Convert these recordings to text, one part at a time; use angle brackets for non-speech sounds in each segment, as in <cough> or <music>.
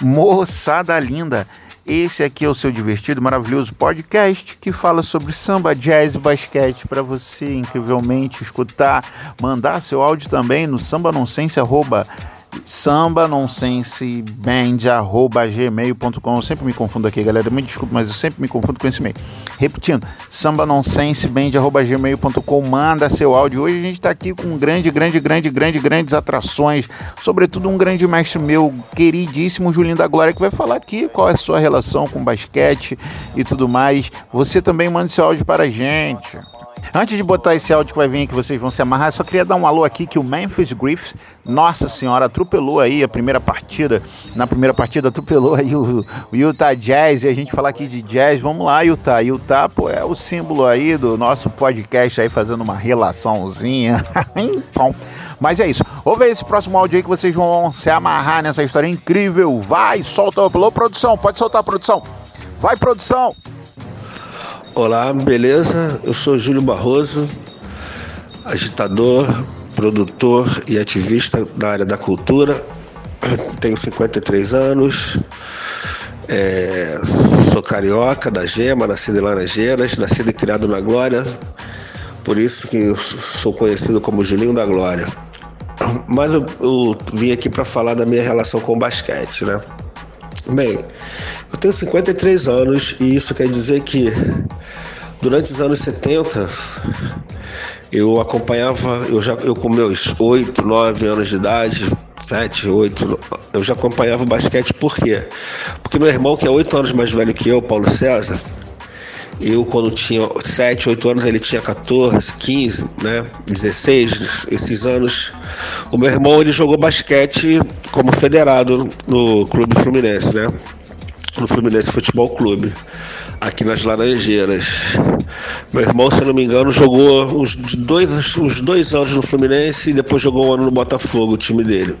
Moçada linda, esse aqui é o seu divertido, maravilhoso podcast que fala sobre samba, jazz e basquete para você incrivelmente escutar, mandar seu áudio também no sambanonsense.com sambanonsenseband.gmail.com Eu sempre me confundo aqui, galera. Me desculpe, mas eu sempre me confundo com esse e-mail. Repetindo, sambanonsenseband.gmail.com Manda seu áudio. Hoje a gente está aqui com grande, grande, grande, grande, grandes atrações. Sobretudo um grande mestre meu, queridíssimo Julinho da Glória, que vai falar aqui qual é a sua relação com basquete e tudo mais. Você também manda seu áudio para a gente. Antes de botar esse áudio que vai vir que vocês vão se amarrar, só queria dar um alô aqui que o Memphis Griffiths, nossa senhora, atropelou aí a primeira partida. Na primeira partida atropelou aí o, o Utah Jazz e a gente falar aqui de jazz. Vamos lá, Utah. Utah, pô, é o símbolo aí do nosso podcast aí fazendo uma relaçãozinha. <laughs> então, mas é isso. Ouve esse próximo áudio aí que vocês vão se amarrar nessa história incrível. Vai, solta. Alô, produção, pode soltar a produção. Vai, produção. Olá, beleza? Eu sou Júlio Barroso, agitador, produtor e ativista da área da cultura. Tenho 53 anos, é, sou carioca da Gema, nascido em Laranjeiras, nascido e criado na Glória, por isso que sou conhecido como Julinho da Glória. Mas eu, eu vim aqui para falar da minha relação com o basquete, né? Bem, eu tenho 53 anos e isso quer dizer que durante os anos 70 eu acompanhava, eu já eu com meus 8, 9 anos de idade, 7, 8, eu já acompanhava o basquete por quê? Porque meu irmão, que é 8 anos mais velho que eu, Paulo César, eu, quando tinha 7, 8 anos, ele tinha 14, 15, né? 16, esses anos. O meu irmão ele jogou basquete como federado no Clube Fluminense, né? No Fluminense Futebol Clube, aqui nas Laranjeiras. Meu irmão, se não me engano, jogou uns dois, uns dois anos no Fluminense e depois jogou um ano no Botafogo, o time dele.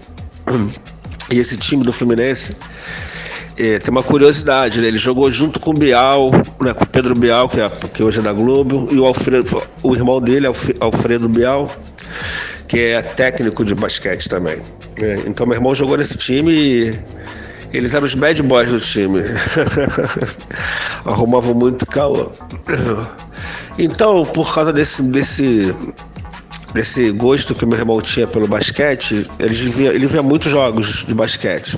E esse time do Fluminense é, tem uma curiosidade, né? ele jogou junto com o Bial, né, com o Pedro Bial, que, é, que hoje é da Globo, e o Alfredo, o irmão dele, Alfredo Bial, que é técnico de basquete também. É, então meu irmão jogou nesse time e eles eram os bad boys do time. <laughs> Arrumavam muito caô. Então, por causa desse, desse, desse gosto que meu irmão tinha pelo basquete, ele via, ele via muitos jogos de basquete.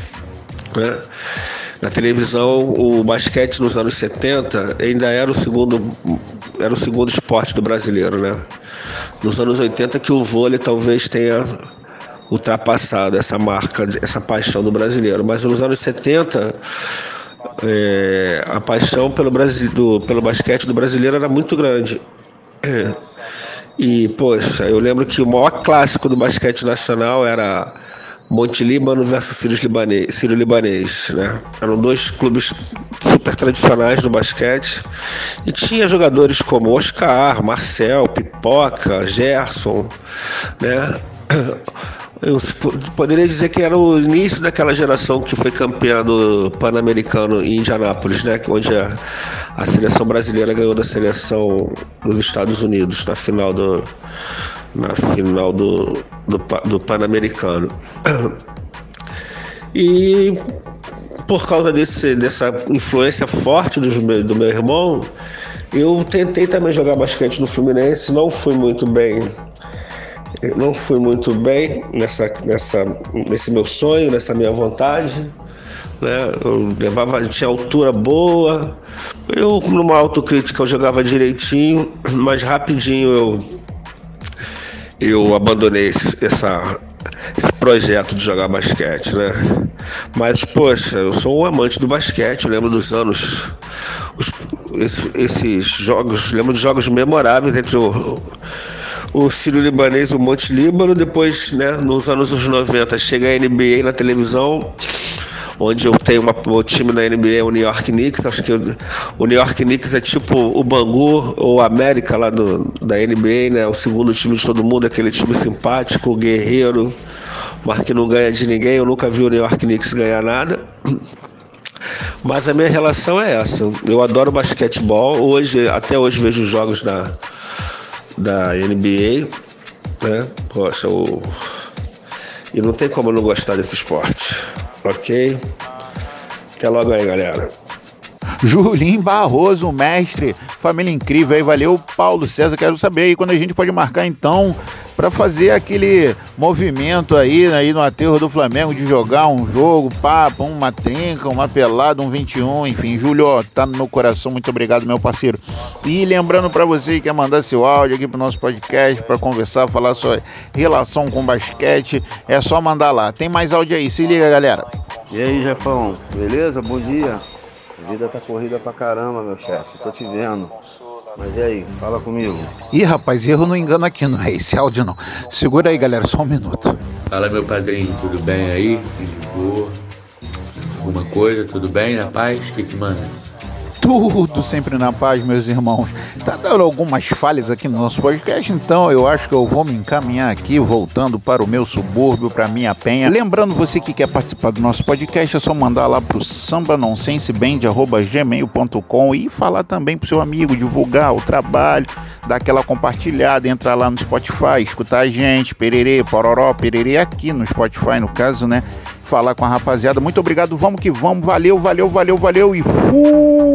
Né? Na televisão, o basquete nos anos 70 ainda era o segundo, era o segundo esporte do brasileiro, né? Nos anos 80 que o vôlei talvez tenha ultrapassado essa marca, essa paixão do brasileiro. Mas nos anos 70, é, a paixão pelo, Brasil, do, pelo basquete do brasileiro era muito grande. É. E, poxa, eu lembro que o maior clássico do basquete nacional era Monte Líbano versus Ciro Libanês, Ciro Libanês, né? Eram dois clubes super tradicionais do basquete e tinha jogadores como Oscar, Marcel, Pipoca, Gerson, né? Eu poderia dizer que era o início daquela geração que foi campeã do Pan-Americano em Indianápolis, né? Onde a, a seleção brasileira ganhou da seleção dos Estados Unidos na final do, na final do, do, do Pan-Americano. E por causa desse, dessa influência forte do, do meu irmão, eu tentei também jogar basquete no Fluminense, não fui muito bem. Não fui muito bem nessa, nessa, nesse meu sonho, nessa minha vontade. Né? Eu levava, tinha altura boa. Eu, numa autocrítica, eu jogava direitinho, mas rapidinho eu eu abandonei esse, essa, esse projeto de jogar basquete, né? Mas, poxa, eu sou um amante do basquete, eu lembro dos anos, os, esses, esses, jogos, lembro de jogos memoráveis entre o, o Ciro Libanês e o Monte Líbano, depois, né, nos anos 90, chega a NBA na televisão, onde eu tenho uma, o time na NBA, o New York Knicks. Acho que o New York Knicks é tipo o Bangu ou América lá do, da NBA, né? O segundo time de todo mundo, aquele time simpático, guerreiro, mas que não ganha de ninguém. Eu nunca vi o New York Knicks ganhar nada. Mas a minha relação é essa. Eu adoro basquetebol. Hoje, até hoje vejo jogos da, da NBA. Né? Poxa, o... e não tem como não gostar desse esporte ok? Até logo aí, galera. Julinho Barroso, mestre, família incrível aí, valeu. Paulo César, quero saber aí quando a gente pode marcar então para fazer aquele movimento aí, aí no aterro do Flamengo de jogar um jogo, papo, uma trinca, uma pelada, um 21, enfim. Júlio, tá no meu coração, muito obrigado, meu parceiro. E lembrando para você que quer mandar seu áudio aqui pro nosso podcast para conversar, falar sua relação com basquete, é só mandar lá. Tem mais áudio aí, se liga, galera. E aí, Jefão, beleza? Bom dia. A vida tá corrida pra caramba, meu chefe. Tô te vendo. Mas e aí, fala comigo. Ih, rapaz, erro não engano aqui, não é esse áudio não. Segura aí, galera, só um minuto. Fala, meu padrinho, tudo bem aí? De boa? Alguma coisa, tudo bem? Na paz? O que que manda? Tudo sempre na paz, meus irmãos. Tá dando algumas falhas aqui no nosso podcast, então eu acho que eu vou me encaminhar aqui, voltando para o meu subúrbio, para minha penha. Lembrando você que quer participar do nosso podcast, é só mandar lá pro sambanonsenseband.gmail.com e falar também pro seu amigo, divulgar o trabalho, dar aquela compartilhada, entrar lá no Spotify, escutar a gente, pererê, pororó, pererê aqui no Spotify, no caso, né? falar com a rapaziada. Muito obrigado, vamos que vamos. Valeu, valeu, valeu, valeu e fui!